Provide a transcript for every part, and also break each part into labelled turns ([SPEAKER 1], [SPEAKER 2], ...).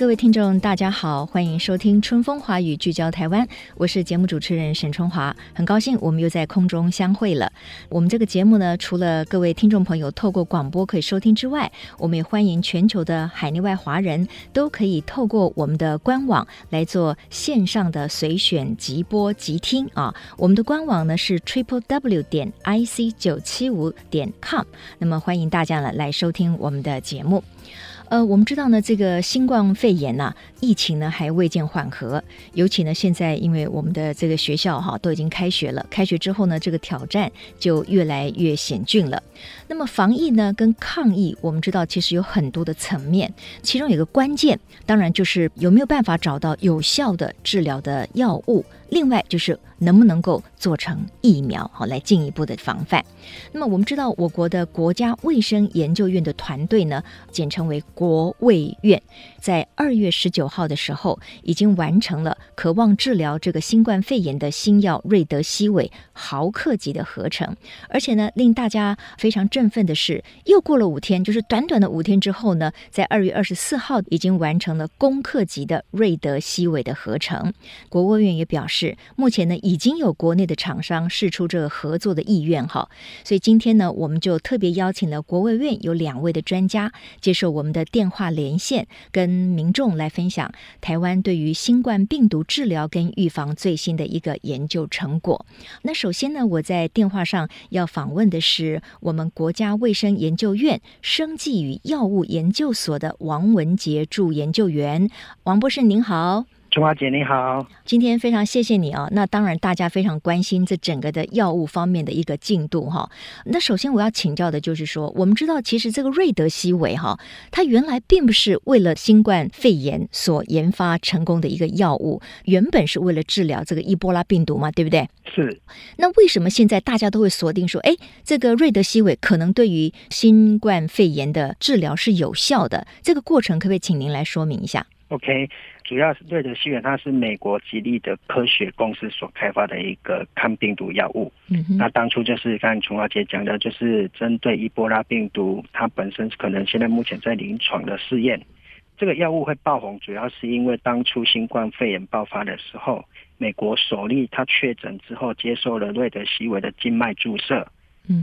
[SPEAKER 1] 各位听众，大家好，欢迎收听《春风华语》，聚焦台湾。我是节目主持人沈春华，很高兴我们又在空中相会了。我们这个节目呢，除了各位听众朋友透过广播可以收听之外，我们也欢迎全球的海内外华人都可以透过我们的官网来做线上的随选即播即听啊。我们的官网呢是 triple w 点 i c 九七五点 com，那么欢迎大家呢来收听我们的节目。呃，我们知道呢，这个新冠肺炎呐、疫情呢还未见缓和，尤其呢现在因为我们的这个学校哈都已经开学了，开学之后呢，这个挑战就越来越险峻了。那么防疫呢跟抗疫，我们知道其实有很多的层面，其中有个关键，当然就是有没有办法找到有效的治疗的药物。另外就是能不能够做成疫苗，好来进一步的防范。那么我们知道，我国的国家卫生研究院的团队呢，简称为国卫院，在二月十九号的时候，已经完成了渴望治疗这个新冠肺炎的新药瑞德西韦毫克级的合成。而且呢，令大家非常振奋的是，又过了五天，就是短短的五天之后呢，在二月二十四号已经完成了攻克级的瑞德西韦的合成。国卫院也表示。是目前呢，已经有国内的厂商试出这个合作的意愿哈，所以今天呢，我们就特别邀请了国卫院有两位的专家接受我们的电话连线，跟民众来分享台湾对于新冠病毒治疗跟预防最新的一个研究成果。那首先呢，我在电话上要访问的是我们国家卫生研究院生技与药物研究所的王文杰助研究员，王博士您好。
[SPEAKER 2] 春华姐你好，
[SPEAKER 1] 今天非常谢谢你啊。那当然，大家非常关心这整个的药物方面的一个进度哈。那首先我要请教的就是说，我们知道其实这个瑞德西韦哈，它原来并不是为了新冠肺炎所研发成功的一个药物，原本是为了治疗这个伊波拉病毒嘛，对不对？
[SPEAKER 2] 是。
[SPEAKER 1] 那为什么现在大家都会锁定说，哎，这个瑞德西韦可能对于新冠肺炎的治疗是有效的？这个过程可不可以请您来说明一下
[SPEAKER 2] ？OK。主要是瑞德西韦，它是美国吉利的科学公司所开发的一个抗病毒药物。嗯哼，那当初就是刚才琼华姐讲的，就是针对伊波拉病毒，它本身可能现在目前在临床的试验。这个药物会爆红，主要是因为当初新冠肺炎爆发的时候，美国首例他确诊之后，接受了瑞德西韦的静脉注射。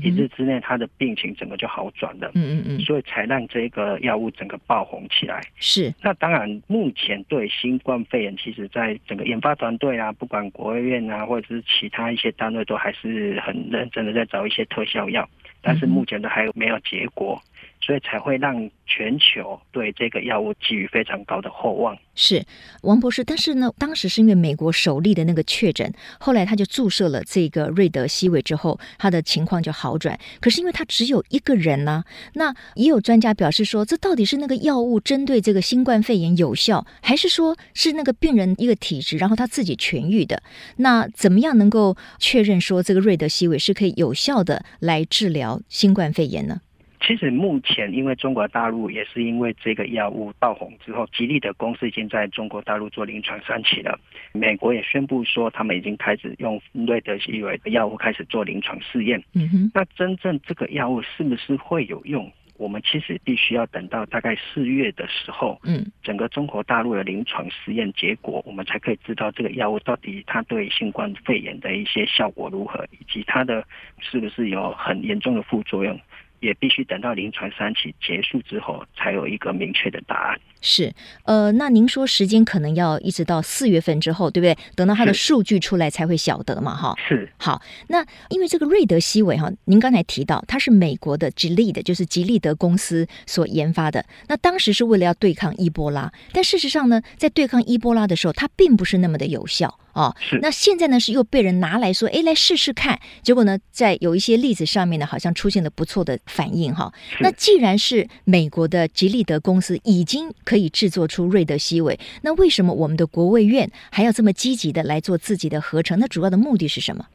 [SPEAKER 2] 一日之内，他的病情整个就好转了。嗯嗯嗯，所以才让这个药物整个爆红起来。
[SPEAKER 1] 是。
[SPEAKER 2] 那当然，目前对新冠肺炎，其实在整个研发团队啊，不管国务院啊，或者是其他一些单位，都还是很认真的在找一些特效药，但是目前都还有没有结果。所以才会让全球对这个药物寄予非常高的厚望。
[SPEAKER 1] 是王博士，但是呢，当时是因为美国首例的那个确诊，后来他就注射了这个瑞德西韦之后，他的情况就好转。可是因为他只有一个人呢、那也有专家表示说，这到底是那个药物针对这个新冠肺炎有效，还是说是那个病人一个体质，然后他自己痊愈的？那怎么样能够确认说这个瑞德西韦是可以有效的来治疗新冠肺炎呢？
[SPEAKER 2] 其实目前，因为中国大陆也是因为这个药物爆红之后，吉利的公司已经在中国大陆做临床三期了。美国也宣布说，他们已经开始用瑞德西韦的药物开始做临床试验。嗯哼。那真正这个药物是不是会有用？我们其实必须要等到大概四月的时候，嗯，整个中国大陆的临床实验结果，我们才可以知道这个药物到底它对新冠肺炎的一些效果如何，以及它的是不是有很严重的副作用。也必须等到临床三期结束之后，才有一个明确的答案。
[SPEAKER 1] 是，呃，那您说时间可能要一直到四月份之后，对不对？等到它的数据出来才会晓得嘛，哈。
[SPEAKER 2] 是。
[SPEAKER 1] 好，那因为这个瑞德西韦哈，您刚才提到它是美国的吉利的，就是吉利德公司所研发的。那当时是为了要对抗伊波拉，但事实上呢，在对抗伊波拉的时候，它并不是那么的有效。哦，是。那现在呢，是又被人拿来说，哎，来试试看。结果呢，在有一些例子上面呢，好像出现了不错的反应哈。那既然是美国的吉利德公司已经可以制作出瑞德西韦。那为什么我们的国卫院还要这么积极的来做自己的合成？那主要的目的是什么？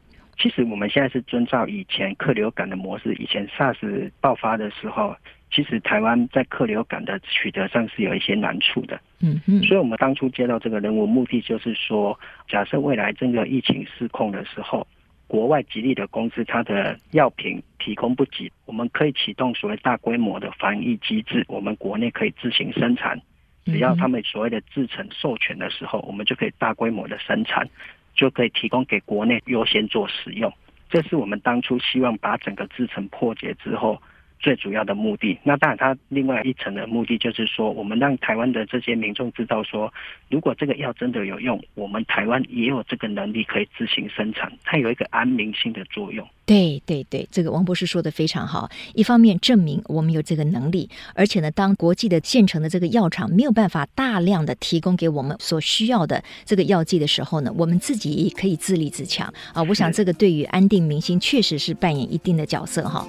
[SPEAKER 2] 其实我们现在是遵照以前客流感的模式。以前 SARS 爆发的时候，其实台湾在客流感的取得上是有一些难处的。
[SPEAKER 1] 嗯嗯。
[SPEAKER 2] 所以我们当初接到这个任务，目的就是说，假设未来这个疫情失控的时候，国外吉利的公司它的药品提供不及，我们可以启动所谓大规模的防疫机制，我们国内可以自行生产。只要他们所谓的制成授权的时候，我们就可以大规模的生产。就可以提供给国内优先做使用，这是我们当初希望把整个制成破解之后最主要的目的。那当然，它另外一层的目的就是说，我们让台湾的这些民众知道说，如果这个药真的有用，我们台湾也有这个能力可以自行生产，它有一个安民性的作用。
[SPEAKER 1] 对对对，这个王博士说的非常好。一方面证明我们有这个能力，而且呢，当国际的现成的这个药厂没有办法大量的提供给我们所需要的这个药剂的时候呢，我们自己也可以自立自强啊。我想这个对于安定民心确实是扮演一定的角色哈。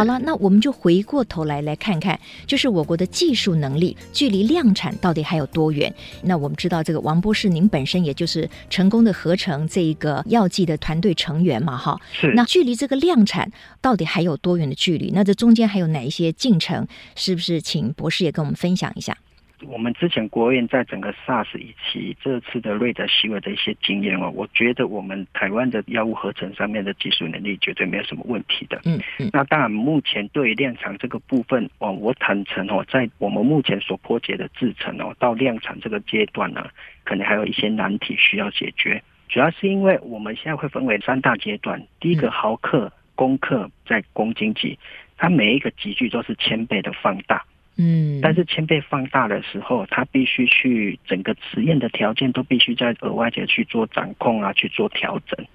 [SPEAKER 1] 好了，那我们就回过头来来看看，就是我国的技术能力距离量产到底还有多远？那我们知道，这个王博士，您本身也就是成功的合成这一个药剂的团队成员嘛，哈。
[SPEAKER 2] 是。
[SPEAKER 1] 那距离这个量产到底还有多远的距离？那这中间还有哪一些进程？是不是请博士也跟我们分享一下？
[SPEAKER 2] 我们之前国务院在整个 SARS 以及这次的瑞德西韦的一些经验哦，我觉得我们台湾的药物合成上面的技术能力绝对没有什么问题的。
[SPEAKER 1] 嗯嗯。
[SPEAKER 2] 那当然，目前对于量产这个部分哦，我坦诚哦，在我们目前所破解的制程哦，到量产这个阶段呢，可能还有一些难题需要解决。主要是因为我们现在会分为三大阶段，第一个毫克、公克在公斤级，它每一个级距都是千倍的放大。
[SPEAKER 1] 嗯，
[SPEAKER 2] 但是千倍放大的时候，它必须去整个实验的条件都必须在额外的去做掌控啊，去做调整。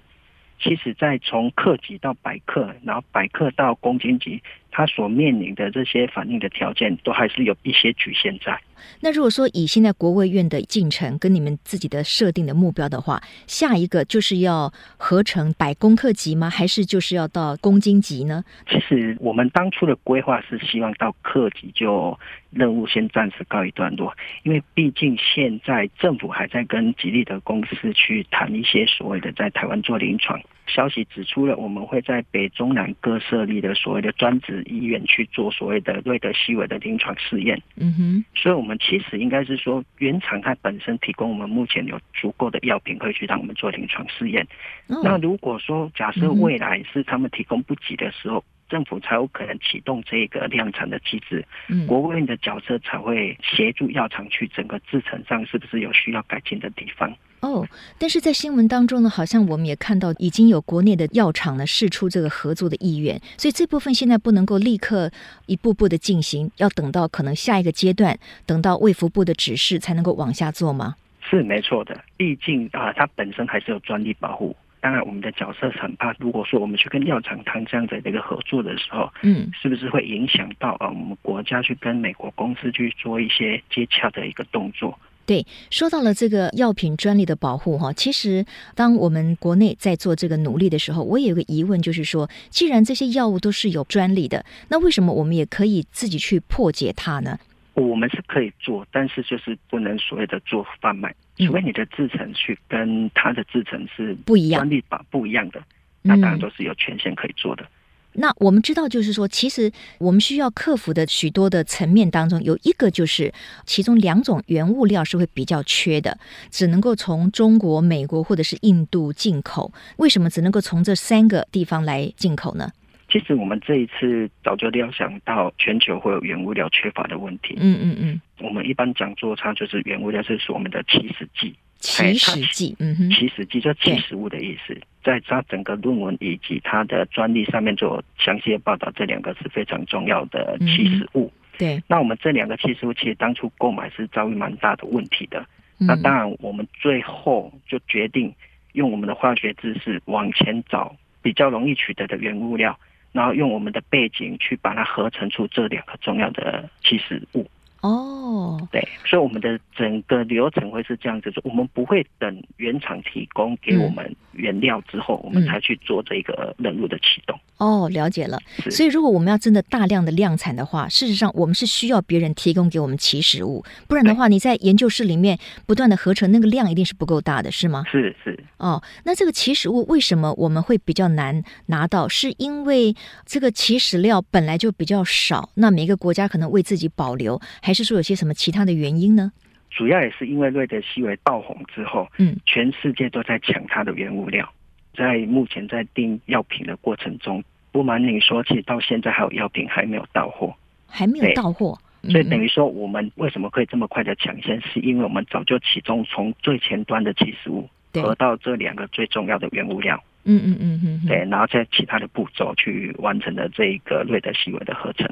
[SPEAKER 2] 其实，在从克级到百克，然后百克到公斤级，它所面临的这些反应的条件，都还是有一些局限在。
[SPEAKER 1] 那如果说以现在国卫院的进程跟你们自己的设定的目标的话，下一个就是要合成百公克级吗？还是就是要到公斤级呢？
[SPEAKER 2] 其实我们当初的规划是希望到克级就任务先暂时告一段落，因为毕竟现在政府还在跟吉利的公司去谈一些所谓的在台湾做临床。消息指出了，我们会在北中南各设立的所谓的专职医院去做所谓的瑞德西韦的临床试验。
[SPEAKER 1] 嗯哼，
[SPEAKER 2] 所以我们其实应该是说，原厂它本身提供我们目前有足够的药品可以去让我们做临床试验。
[SPEAKER 1] 哦。
[SPEAKER 2] 那如果说假设未来是他们提供不及的时候，政府才有可能启动这个量产的机制，
[SPEAKER 1] 嗯，
[SPEAKER 2] 国务院的角色才会协助药厂去整个制程上是不是有需要改进的地方。
[SPEAKER 1] 哦，但是在新闻当中呢，好像我们也看到已经有国内的药厂呢试出这个合作的意愿，所以这部分现在不能够立刻一步步的进行，要等到可能下一个阶段，等到卫福部的指示才能够往下做吗？
[SPEAKER 2] 是没错的，毕竟啊，它本身还是有专利保护。当然，我们的角色很怕，如果说我们去跟药厂谈这样的一个合作的时候，
[SPEAKER 1] 嗯，
[SPEAKER 2] 是不是会影响到啊我们国家去跟美国公司去做一些接洽的一个动作？
[SPEAKER 1] 对，说到了这个药品专利的保护哈，其实当我们国内在做这个努力的时候，我也有个疑问，就是说，既然这些药物都是有专利的，那为什么我们也可以自己去破解它呢？
[SPEAKER 2] 我们是可以做，但是就是不能所谓的做贩卖，除非你的制成去跟它的制成是不一样，专利法不一样的，那当然都是有权限可以做的。嗯
[SPEAKER 1] 那我们知道，就是说，其实我们需要克服的许多的层面当中，有一个就是其中两种原物料是会比较缺的，只能够从中国、美国或者是印度进口。为什么只能够从这三个地方来进口呢？
[SPEAKER 2] 其实我们这一次早就料想到全球会有原物料缺乏的问题。
[SPEAKER 1] 嗯嗯嗯。
[SPEAKER 2] 我们一般讲做差就是原物料，就是我们的起始剂。
[SPEAKER 1] 起始剂，嗯哼，
[SPEAKER 2] 起始剂就起始物的意思，在它整个论文以及它的专利上面做详细的报道，这两个是非常重要的起始物。
[SPEAKER 1] 嗯、对，
[SPEAKER 2] 那我们这两个起始物其实当初购买是遭遇蛮大的问题的。嗯、那当然，我们最后就决定用我们的化学知识往前找比较容易取得的原物料，然后用我们的背景去把它合成出这两个重要的起始物。
[SPEAKER 1] 哦，
[SPEAKER 2] 对，所以我们的整个流程会是这样子，我们不会等原厂提供给我们原料之后，我们才去做这个任务的启动。
[SPEAKER 1] 哦，了解了。所以，如果我们要真的大量的量产的话，事实上我们是需要别人提供给我们起始物，不然的话，你在研究室里面不断的合成，那个量一定是不够大的，是吗？
[SPEAKER 2] 是是。
[SPEAKER 1] 哦，那这个起始物为什么我们会比较难拿到？是因为这个起始料本来就比较少，那每个国家可能为自己保留，还是说有些什么其他的原因呢？
[SPEAKER 2] 主要也是因为瑞德西韦爆红之后，嗯，全世界都在抢它的原物料。在目前在订药品的过程中，不瞒你说，其实到现在还有药品还没有到货，
[SPEAKER 1] 还没有到货。
[SPEAKER 2] 所以等于说，我们为什么可以这么快的抢先？是因为我们早就启动从最前端的起始物，得到这两个最重要的原物料。嗯嗯嗯嗯，对，然后在其他的步骤去完成了这一个瑞德西韦的合成。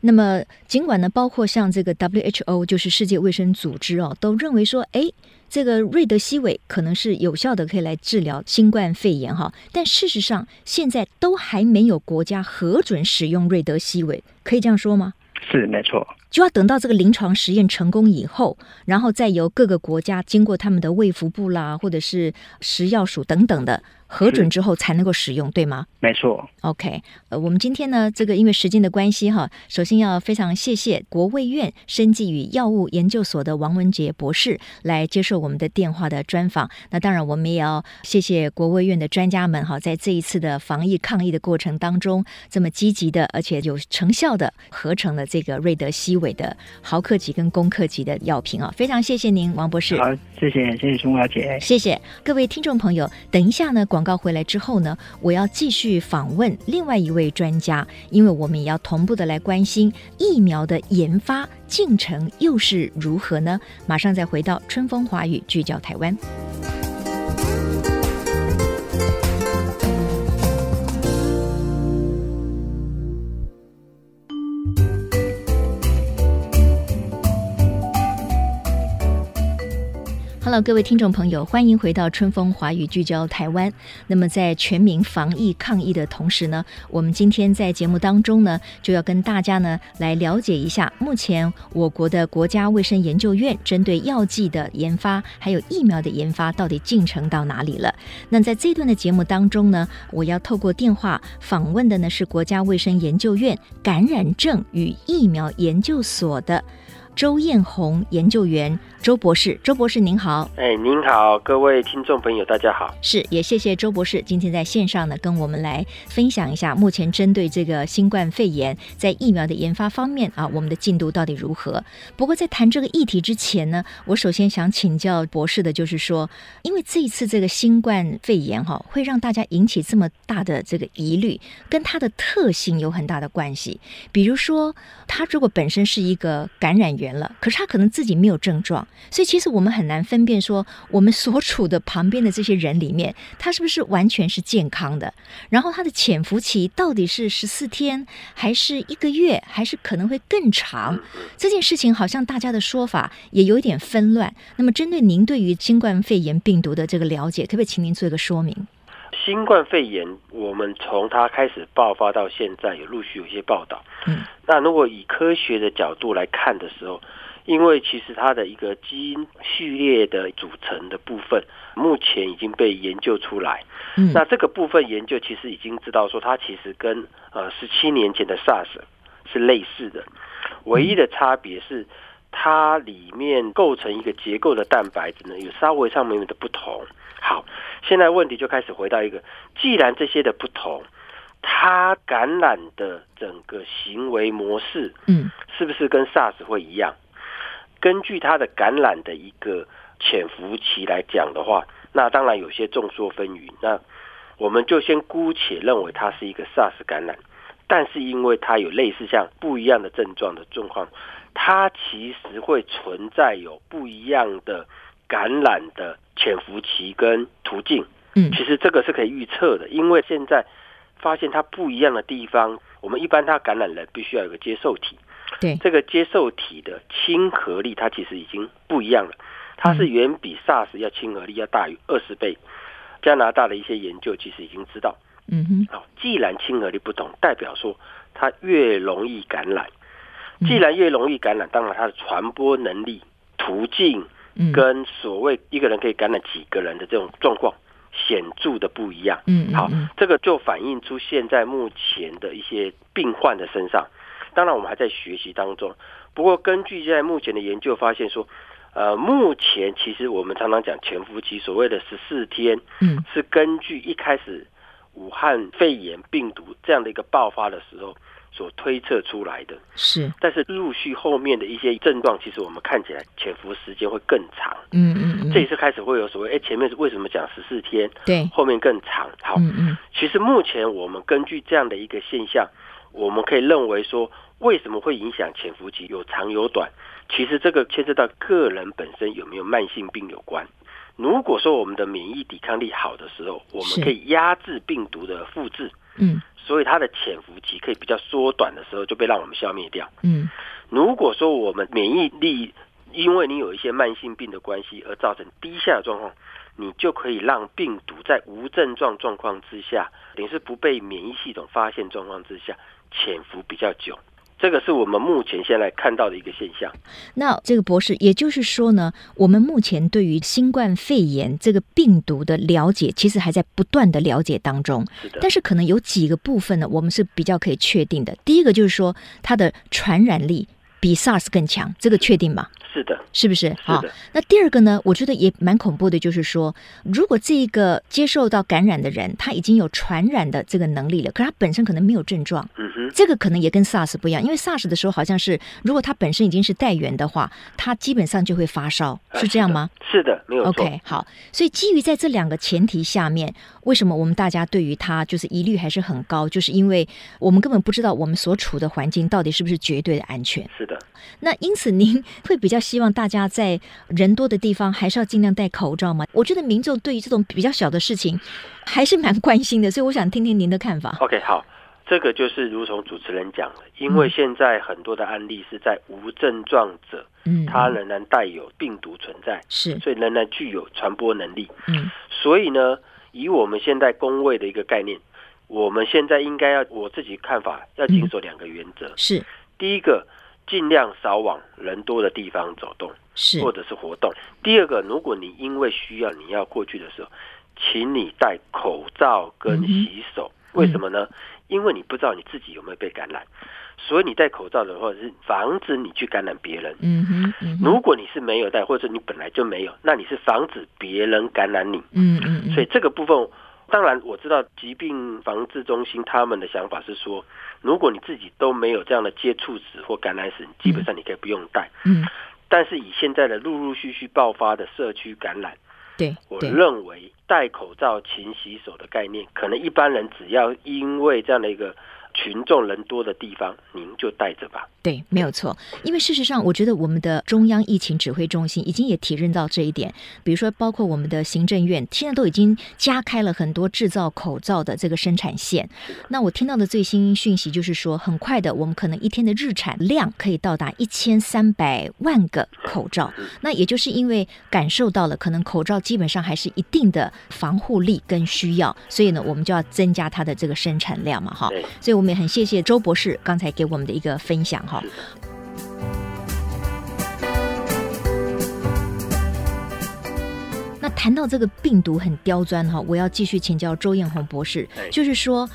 [SPEAKER 1] 那么，尽管呢，包括像这个 WHO，就是世界卫生组织哦，都认为说，哎，这个瑞德西韦可能是有效的，可以来治疗新冠肺炎哈。但事实上，现在都还没有国家核准使用瑞德西韦，可以这样说吗？
[SPEAKER 2] 是，没错。
[SPEAKER 1] 就要等到这个临床实验成功以后，然后再由各个国家经过他们的卫福部啦，或者是食药署等等的。核准之后才能够使用，对吗？
[SPEAKER 2] 没错。
[SPEAKER 1] OK，呃，我们今天呢，这个因为时间的关系哈，首先要非常谢谢国卫院生技与药物研究所的王文杰博士来接受我们的电话的专访。那当然，我们也要谢谢国卫院的专家们哈，在这一次的防疫抗疫的过程当中，这么积极的而且有成效的合成了这个瑞德西韦的毫克级跟公克级的药品啊，非常谢谢您，王博士。
[SPEAKER 2] 好，谢谢，谢谢熊小姐，
[SPEAKER 1] 谢谢各位听众朋友。等一下呢，广广告回来之后呢，我要继续访问另外一位专家，因为我们也要同步的来关心疫苗的研发进程又是如何呢？马上再回到春风华语，聚焦台湾。Hello，各位听众朋友，欢迎回到春风华语聚焦台湾。那么，在全民防疫抗疫的同时呢，我们今天在节目当中呢，就要跟大家呢来了解一下，目前我国的国家卫生研究院针对药剂的研发，还有疫苗的研发，到底进程到哪里了？那在这段的节目当中呢，我要透过电话访问的呢是国家卫生研究院感染症与疫苗研究所的。周艳红研究员，周博士，周博士您好。
[SPEAKER 3] 哎，您好，各位听众朋友，大家好。
[SPEAKER 1] 是，也谢谢周博士今天在线上呢，跟我们来分享一下目前针对这个新冠肺炎在疫苗的研发方面啊，我们的进度到底如何？不过在谈这个议题之前呢，我首先想请教博士的就是说，因为这一次这个新冠肺炎哈，会让大家引起这么大的这个疑虑，跟它的特性有很大的关系。比如说，它如果本身是一个感染了，可是他可能自己没有症状，所以其实我们很难分辨说，我们所处的旁边的这些人里面，他是不是完全是健康的？然后他的潜伏期到底是十四天，还是一个月，还是可能会更长？这件事情好像大家的说法也有一点纷乱。那么，针对您对于新冠肺炎病毒的这个了解，可不可以请您做一个说明？
[SPEAKER 3] 新冠肺炎，我们从它开始爆发到现在，有陆续有一些报道。嗯，那如果以科学的角度来看的时候，因为其实它的一个基因序列的组成的部分，目前已经被研究出来。嗯，那这个部分研究其实已经知道说，它其实跟呃十七年前的 SARS 是类似的，唯一的差别是它里面构成一个结构的蛋白质呢，有稍微上面的不同。好，现在问题就开始回到一个，既然这些的不同，它感染的整个行为模式，嗯，是不是跟 SARS 会一样？根据它的感染的一个潜伏期来讲的话，那当然有些众说纷纭。那我们就先姑且认为它是一个 SARS 感染，但是因为它有类似像不一样的症状的状况，它其实会存在有不一样的感染的。潜伏期跟途径，嗯，其实这个是可以预测的，因为现在发现它不一样的地方，我们一般它感染人必须要有个接受体，对，这个接受体的亲和力它其实已经不一样了，它是远比 SARS 要亲和力要大于二十倍。加拿大的一些研究其实已经知道，嗯哼，好，既然亲和力不同，代表说它越容易感染，既然越容易感染，当然它的传播能力、途径。跟所谓一个人可以感染几个人的这种状况，显著的不一样。
[SPEAKER 1] 嗯，
[SPEAKER 3] 好，这个就反映出现在目前的一些病患的身上。当然，我们还在学习当中。不过，根据现在目前的研究发现说，呃，目前其实我们常常讲潜伏期，所谓的十四天，
[SPEAKER 1] 嗯，
[SPEAKER 3] 是根据一开始武汉肺炎病毒这样的一个爆发的时候所推测出来的。
[SPEAKER 1] 是，
[SPEAKER 3] 但是陆续后面的一些症状，其实我们看起来潜伏时间会更长。
[SPEAKER 1] 嗯嗯嗯，
[SPEAKER 3] 这一次开始会有所谓，哎，前面是为什么讲十四天？
[SPEAKER 1] 对，
[SPEAKER 3] 后面更长。好，
[SPEAKER 1] 嗯嗯，
[SPEAKER 3] 其实目前我们根据这样的一个现象，我们可以认为说。为什么会影响潜伏期有长有短？其实这个牵涉到个人本身有没有慢性病有关。如果说我们的免疫抵抗力好的时候，我们可以压制病毒的复制，
[SPEAKER 1] 嗯，
[SPEAKER 3] 所以它的潜伏期可以比较缩短的时候就被让我们消灭掉。
[SPEAKER 1] 嗯，
[SPEAKER 3] 如果说我们免疫力因为你有一些慢性病的关系而造成低下的状况，你就可以让病毒在无症状状况之下，等于是不被免疫系统发现状况之下潜伏比较久。这个是我们目前现在看到的一个现象。
[SPEAKER 1] 那这个博士，也就是说呢，我们目前对于新冠肺炎这个病毒的了解，其实还在不断的了解当中。
[SPEAKER 3] 是的。
[SPEAKER 1] 但是可能有几个部分呢，我们是比较可以确定的。第一个就是说，它的传染力比 SARS 更强，这个确定吗？
[SPEAKER 3] 是的，
[SPEAKER 1] 是不是？好。那第二个呢？我觉得也蛮恐怖的，就是说，如果这个接受到感染的人，他已经有传染的这个能力了，可是他本身可能没有症状。
[SPEAKER 3] 嗯哼。
[SPEAKER 1] 这个可能也跟 SARS 不一样，因为 SARS 的时候好像是，如果他本身已经是带源的话，他基本上就会发烧，是这样吗？
[SPEAKER 3] 是的，没有错。
[SPEAKER 1] OK，好。所以基于在这两个前提下面，为什么我们大家对于他就是疑虑还是很高？就是因为我们根本不知道我们所处的环境到底是不是绝对的安全。
[SPEAKER 3] 是的。
[SPEAKER 1] 那因此，您会比较希望大家在人多的地方还是要尽量戴口罩吗？我觉得民众对于这种比较小的事情还是蛮关心的，所以我想听听您的看法。
[SPEAKER 3] OK，好，这个就是如同主持人讲的，因为现在很多的案例是在无症状者，嗯，他仍然带有病毒存在，
[SPEAKER 1] 是，
[SPEAKER 3] 所以仍然具有传播能力，
[SPEAKER 1] 嗯，
[SPEAKER 3] 所以呢，以我们现在工位的一个概念，我们现在应该要我自己看法要谨守两个原则，
[SPEAKER 1] 是
[SPEAKER 3] 第一个。尽量少往人多的地方走动，
[SPEAKER 1] 是
[SPEAKER 3] 或者是活动。第二个，如果你因为需要你要过去的时候，请你戴口罩跟洗手。嗯、为什么呢？因为你不知道你自己有没有被感染，所以你戴口罩的话是防止你去感染别人。
[SPEAKER 1] 嗯哼，嗯哼，
[SPEAKER 3] 如果你是没有戴，或者你本来就没有，那你是防止别人感染你。
[SPEAKER 1] 嗯嗯，嗯。
[SPEAKER 3] 所以这个部分。当然，我知道疾病防治中心他们的想法是说，如果你自己都没有这样的接触史或感染史，基本上你可以不用戴。
[SPEAKER 1] 嗯。
[SPEAKER 3] 但是以现在的陆陆续续爆发的社区感染，
[SPEAKER 1] 对，
[SPEAKER 3] 我认为戴口罩、勤洗手的概念，可能一般人只要因为这样的一个。群众人多的地方，您就带着吧。
[SPEAKER 1] 对，没有错。因为事实上，我觉得我们的中央疫情指挥中心已经也体认到这一点。比如说，包括我们的行政院，现在都已经加开了很多制造口罩的这个生产线。那我听到的最新讯息就是说，很快的，我们可能一天的日产量可以到达一千三百万个口罩。那也就是因为感受到了，可能口罩基本上还是一定的防护力跟需要，所以呢，我们就要增加它的这个生产量嘛，哈。所以我们。也很谢谢周博士刚才给我们的一个分享哈。那谈到这个病毒很刁钻哈，我要继续请教周艳红博士，就是说。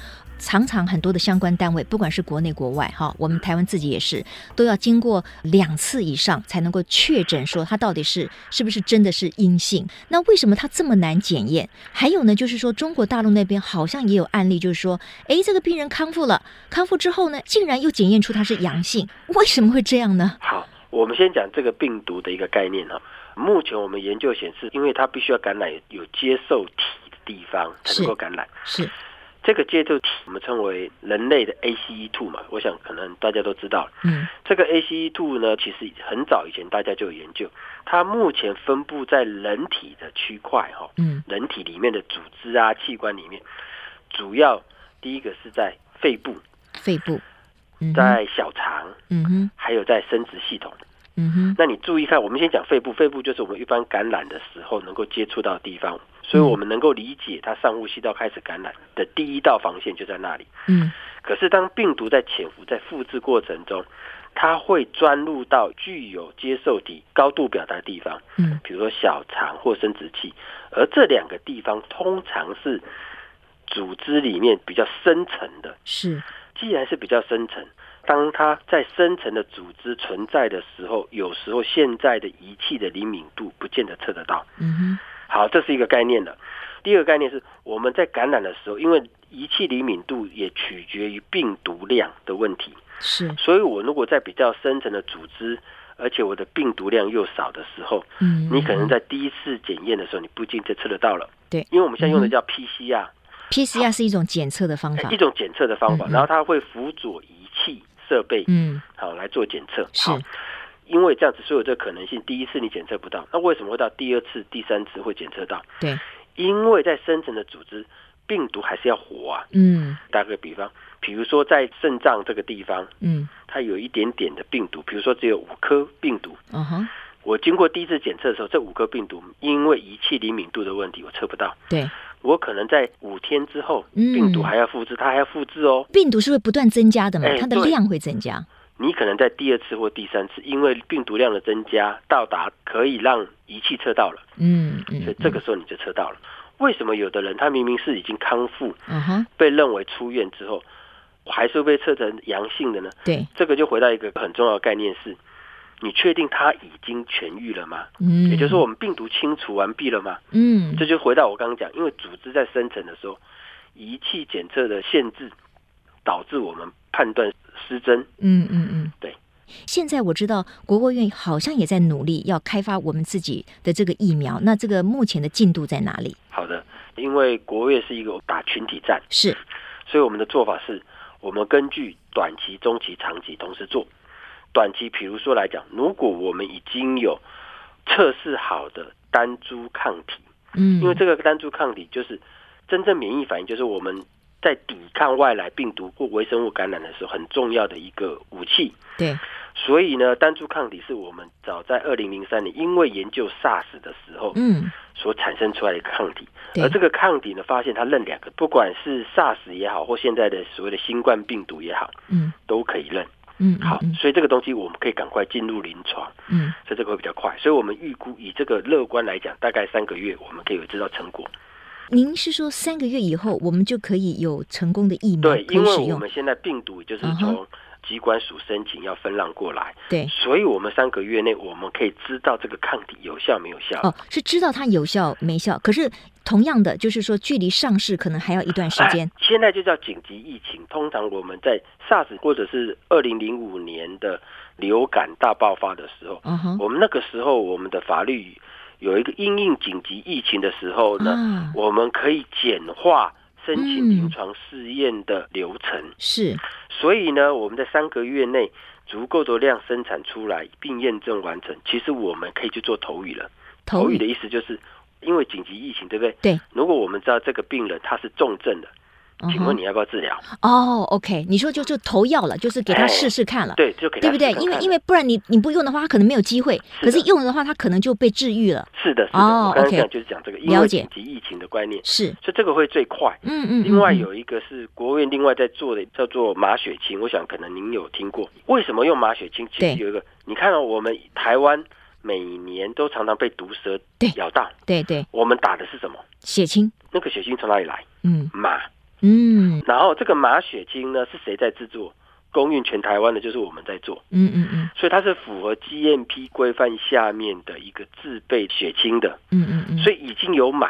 [SPEAKER 1] 常常很多的相关单位，不管是国内国外哈，我们台湾自己也是，都要经过两次以上才能够确诊说他到底是是不是真的是阴性。那为什么它这么难检验？还有呢，就是说中国大陆那边好像也有案例，就是说，哎，这个病人康复了，康复之后呢，竟然又检验出他是阳性，为什么会这样呢？
[SPEAKER 3] 好，我们先讲这个病毒的一个概念哈。目前我们研究显示，因为它必须要感染有接受体的地方才能够感染，
[SPEAKER 1] 是。是
[SPEAKER 3] 这个接受体我们称为人类的 ACE2 嘛，我想可能大家都知道。
[SPEAKER 1] 嗯，
[SPEAKER 3] 这个 ACE2 呢，其实很早以前大家就有研究，它目前分布在人体的区块哈，
[SPEAKER 1] 嗯，
[SPEAKER 3] 人体里面的组织啊、器官里面，主要第一个是在肺部，
[SPEAKER 1] 肺部，嗯、
[SPEAKER 3] 在小肠，
[SPEAKER 1] 嗯哼，
[SPEAKER 3] 还有在生殖系统。
[SPEAKER 1] 嗯哼，
[SPEAKER 3] 那你注意看，我们先讲肺部，肺部就是我们一般感染的时候能够接触到的地方，所以我们能够理解它上呼吸道开始感染的第一道防线就在那里。
[SPEAKER 1] 嗯，
[SPEAKER 3] 可是当病毒在潜伏、在复制过程中，它会钻入到具有接受体高度表达的地方，
[SPEAKER 1] 嗯，
[SPEAKER 3] 比如说小肠或生殖器，而这两个地方通常是组织里面比较深层的。
[SPEAKER 1] 是，
[SPEAKER 3] 既然是比较深层，当它在深层的组织存在的时候，有时候现在的仪器的灵敏度不见得测得到。
[SPEAKER 1] 嗯哼，
[SPEAKER 3] 好，这是一个概念的。第二个概念是我们在感染的时候，因为仪器灵敏度也取决于病毒量的问题。
[SPEAKER 1] 是，
[SPEAKER 3] 所以我如果在比较深层的组织，而且我的病毒量又少的时候，
[SPEAKER 1] 嗯，
[SPEAKER 3] 你可能在第一次检验的时候，你不一定就测得到了。
[SPEAKER 1] 对，
[SPEAKER 3] 因为我们现在用的叫 PCR，PCR、
[SPEAKER 1] 嗯、PCR 是一种检测的方法，
[SPEAKER 3] 一种检测的方法，嗯、然后它会辅佐仪器设备，
[SPEAKER 1] 嗯，
[SPEAKER 3] 好来做检测。
[SPEAKER 1] 是，
[SPEAKER 3] 因为这样子，所以有这个可能性，第一次你检测不到，那为什么会到第二次、第三次会检测到？
[SPEAKER 1] 对。
[SPEAKER 3] 因为在深层的组织，病毒还是要活啊。
[SPEAKER 1] 嗯，
[SPEAKER 3] 打个比方，比如说在肾脏这个地方，
[SPEAKER 1] 嗯，
[SPEAKER 3] 它有一点点的病毒，比如说只有五颗病毒。
[SPEAKER 1] 嗯哼，
[SPEAKER 3] 我经过第一次检测的时候，这五颗病毒因为仪器灵敏度的问题，我测不到。
[SPEAKER 1] 对，
[SPEAKER 3] 我可能在五天之后，
[SPEAKER 1] 嗯，
[SPEAKER 3] 病毒还要复制，它还要复制哦。
[SPEAKER 1] 病毒是会不断增加的嘛？
[SPEAKER 3] 哎，
[SPEAKER 1] 它的量会增加。
[SPEAKER 3] 你可能在第二次或第三次，因为病毒量的增加，到达可以让仪器测到了。
[SPEAKER 1] 嗯嗯，
[SPEAKER 3] 所以这个时候你就测到了。为什么有的人他明明是已经康复，
[SPEAKER 1] 嗯哼，
[SPEAKER 3] 被认为出院之后，还是会被测成阳性的呢？
[SPEAKER 1] 对，
[SPEAKER 3] 这个就回到一个很重要的概念是：你确定他已经痊愈了吗？
[SPEAKER 1] 嗯，
[SPEAKER 3] 也就是说，我们病毒清除完毕了吗？
[SPEAKER 1] 嗯，
[SPEAKER 3] 这就回到我刚刚讲，因为组织在生成的时候，仪器检测的限制，导致我们判断失真。
[SPEAKER 1] 嗯嗯嗯，
[SPEAKER 3] 对。
[SPEAKER 1] 现在我知道国务院好像也在努力要开发我们自己的这个疫苗，那这个目前的进度在哪里？
[SPEAKER 3] 好的，因为国务院是一个打群体战，
[SPEAKER 1] 是，
[SPEAKER 3] 所以我们的做法是，我们根据短期、中期、长期同时做。短期，比如说来讲，如果我们已经有测试好的单株抗体，
[SPEAKER 1] 嗯，
[SPEAKER 3] 因为这个单株抗体就是真正免疫反应，就是我们在抵抗外来病毒或微生物感染的时候很重要的一个武器。
[SPEAKER 1] 对。
[SPEAKER 3] 所以呢，单株抗体是我们早在二零零三年因为研究 SARS 的时候，
[SPEAKER 1] 嗯，
[SPEAKER 3] 所产生出来的抗体。而这个抗体呢，发现它认两个，不管是 SARS 也好，或现在的所谓的新冠病毒也好，
[SPEAKER 1] 嗯，
[SPEAKER 3] 都可以认。
[SPEAKER 1] 嗯，
[SPEAKER 3] 好，所以这个东西我们可以赶快进入临床。
[SPEAKER 1] 嗯，
[SPEAKER 3] 所以这个会比较快。所以我们预估以这个乐观来讲，大概三个月我们可以有知道成果。
[SPEAKER 1] 您是说三个月以后我们就可以有成功的疫苗？
[SPEAKER 3] 对，因为我们现在病毒就是从。机关署申请要分让过来，
[SPEAKER 1] 对，
[SPEAKER 3] 所以我们三个月内我们可以知道这个抗体有效没有效。
[SPEAKER 1] 哦，是知道它有效没效，可是同样的，就是说距离上市可能还要一段时间。
[SPEAKER 3] 现在就叫紧急疫情。通常我们在 SARS 或者是二零零五年的流感大爆发的时候，
[SPEAKER 1] 嗯哼，
[SPEAKER 3] 我们那个时候我们的法律有一个因应紧急疫情的时候呢，
[SPEAKER 1] 啊，
[SPEAKER 3] 我们可以简化。申请临床试验的流程、嗯、
[SPEAKER 1] 是，
[SPEAKER 3] 所以呢，我们在三个月内足够的量生产出来并验证完成，其实我们可以去做投予了。投予的意思就是因为紧急疫情，对不对？
[SPEAKER 1] 对。
[SPEAKER 3] 如果我们知道这个病人他是重症的。请问你要不要治疗？
[SPEAKER 1] 哦、oh,，OK，你说就就投药了，就是给他试试看了，
[SPEAKER 3] 哎、对，就给他对不对？
[SPEAKER 1] 因为因为不然你你不用的话，他可能没有机会；可是用了的话，他可能就被治愈了。
[SPEAKER 3] 是的，是的。
[SPEAKER 1] 哦、
[SPEAKER 3] 我刚刚讲就是讲这个，
[SPEAKER 1] 了解。
[SPEAKER 3] 因为紧急疫情的观念
[SPEAKER 1] 是，
[SPEAKER 3] 所以这个会最快。
[SPEAKER 1] 嗯嗯。
[SPEAKER 3] 另外有一个是国务院另外在做的，叫做马血清，我想可能您有听过。为什么用马血清？其实有一个，你看到、哦、我们台湾每年都常常被毒蛇咬到，
[SPEAKER 1] 对对，对。
[SPEAKER 3] 我们打的是什么？
[SPEAKER 1] 血清。
[SPEAKER 3] 那个血清从哪里来？
[SPEAKER 1] 嗯，
[SPEAKER 3] 马。
[SPEAKER 1] 嗯，
[SPEAKER 3] 然后这个马血清呢是谁在制作？供应全台湾的就是我们在做。
[SPEAKER 1] 嗯嗯嗯，
[SPEAKER 3] 所以它是符合 GMP 规范下面的一个自备血清的。
[SPEAKER 1] 嗯嗯嗯，
[SPEAKER 3] 所以已经有马，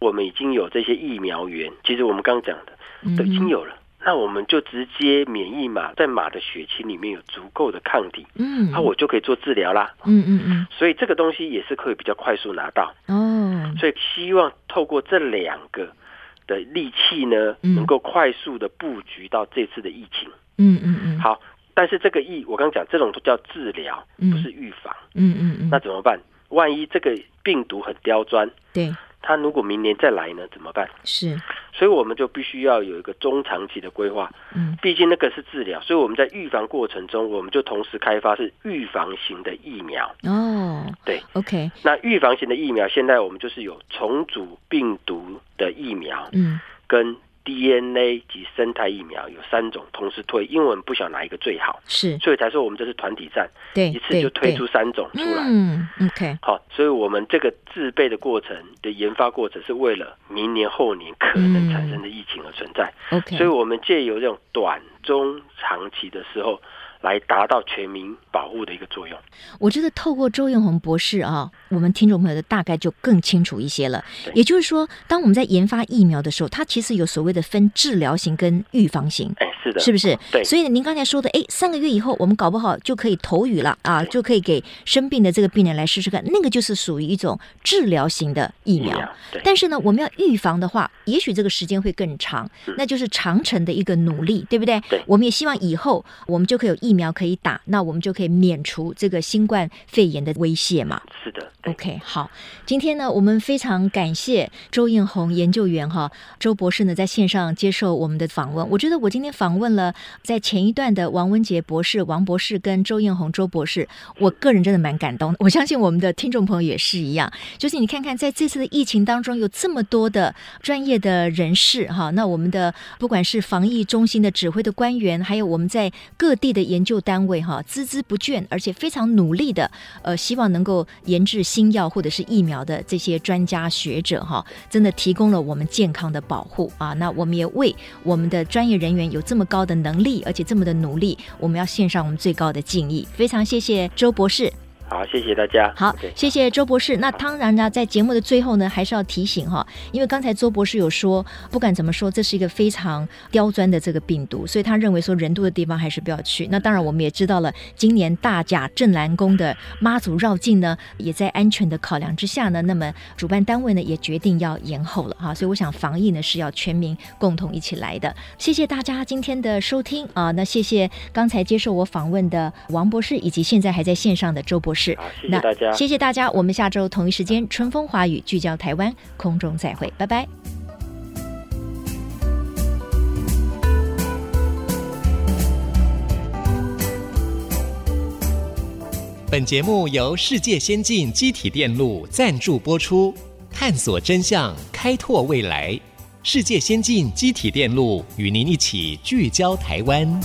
[SPEAKER 3] 我们已经有这些疫苗源。其实我们刚刚讲的都已经有了，那我们就直接免疫马，在马的血清里面有足够的抗体。
[SPEAKER 1] 嗯，
[SPEAKER 3] 那我就可以做治疗啦。
[SPEAKER 1] 嗯嗯嗯，
[SPEAKER 3] 所以这个东西也是可以比较快速拿到。
[SPEAKER 1] 哦，
[SPEAKER 3] 所以希望透过这两个。的利器呢，能够快速的布局到这次的疫情。
[SPEAKER 1] 嗯嗯嗯。好，
[SPEAKER 3] 但是这个疫，我刚刚讲这种都叫治疗，不是预防。
[SPEAKER 1] 嗯嗯嗯。
[SPEAKER 3] 那怎么办？万一这个病毒很刁钻，
[SPEAKER 1] 对，
[SPEAKER 3] 它如果明年再来呢，怎么办？
[SPEAKER 1] 是。所
[SPEAKER 3] 以我们就必须要有一个中长期的规划。
[SPEAKER 1] 嗯。
[SPEAKER 3] 毕竟那个是治疗，所以我们在预防过程中，我们就同时开发是预防型的疫苗。
[SPEAKER 1] 哦。
[SPEAKER 3] 对。
[SPEAKER 1] OK。
[SPEAKER 3] 那预防型的疫苗，现在我们就是有重组病毒的疫苗。
[SPEAKER 1] 嗯。
[SPEAKER 3] 跟 DNA 及生态疫苗有三种同时推，因为我们不晓得哪一个最好，
[SPEAKER 1] 是，
[SPEAKER 3] 所以才说我们这是团体战，
[SPEAKER 1] 对，
[SPEAKER 3] 一次就推出三种出来。
[SPEAKER 1] 嗯，OK，
[SPEAKER 3] 好，所以我们这个制备的过程的研发过程是为了明年后年可能产生的疫情而存在。
[SPEAKER 1] 嗯、OK，
[SPEAKER 3] 所以我们借由这种短、中、长期的时候。来达到全民保护的一个作用。
[SPEAKER 1] 我觉得透过周彦宏博士啊，我们听众朋友的大概就更清楚一些了。也就是说，当我们在研发疫苗的时候，它其实有所谓的分治疗型跟预防型。
[SPEAKER 3] 哎，是的，
[SPEAKER 1] 是不是？
[SPEAKER 3] 对。
[SPEAKER 1] 所以您刚才说的，哎，三个月以后我们搞不好就可以投予了啊，就可以给生病的这个病人来试试看，那个就是属于一种治疗型的疫苗。
[SPEAKER 3] 对。
[SPEAKER 1] 但是呢，我们要预防的话，也许这个时间会更长，嗯，那就是长程的一个努力，对不对？
[SPEAKER 3] 对。
[SPEAKER 1] 我们也希望以后我们就可以有疫苗可以打。那我们就可以免除这个新冠肺炎的威胁嘛？
[SPEAKER 3] 是的。
[SPEAKER 1] OK，好，今天呢，我们非常感谢周艳红研究员哈，周博士呢在线上接受我们的访问。我觉得我今天访问了在前一段的王文杰博士、王博士跟周艳红周博士，我个人真的蛮感动。我相信我们的听众朋友也是一样。就是你看看，在这次的疫情当中，有这么多的专业的人士哈，那我们的不管是防疫中心的指挥的官员，还有我们在各地的研研究单位哈。孜孜不倦，而且非常努力的，呃，希望能够研制新药或者是疫苗的这些专家学者哈，真的提供了我们健康的保护啊。那我们也为我们的专业人员有这么高的能力，而且这么的努力，我们要献上我们最高的敬意。非常谢谢周博士。
[SPEAKER 3] 好，谢谢大家。
[SPEAKER 1] 好.谢谢周博士。那当然呢，在节目的最后呢，还是要提醒哈，因为刚才周博士有说，不管怎么说，这是一个非常刁钻的这个病毒，所以他认为说人多的地方还是不要去。那当然，我们也知道了，今年大甲镇澜宫的妈祖绕境呢，也在安全的考量之下呢，那么主办单位呢也决定要延后了哈。所以我想，防疫呢是要全民共同一起来的。谢谢大家今天的收听啊，那谢谢刚才接受我访问的王博士，以及现在还在线上的周博士。
[SPEAKER 3] 好，谢谢大家。
[SPEAKER 1] 谢谢大家，我们下周同一时间，春风华语聚焦台湾，空中再会，拜拜。
[SPEAKER 4] 本节目由世界先进机体电路赞助播出，探索真相，开拓未来。世界先进机体电路与您一起聚焦台湾。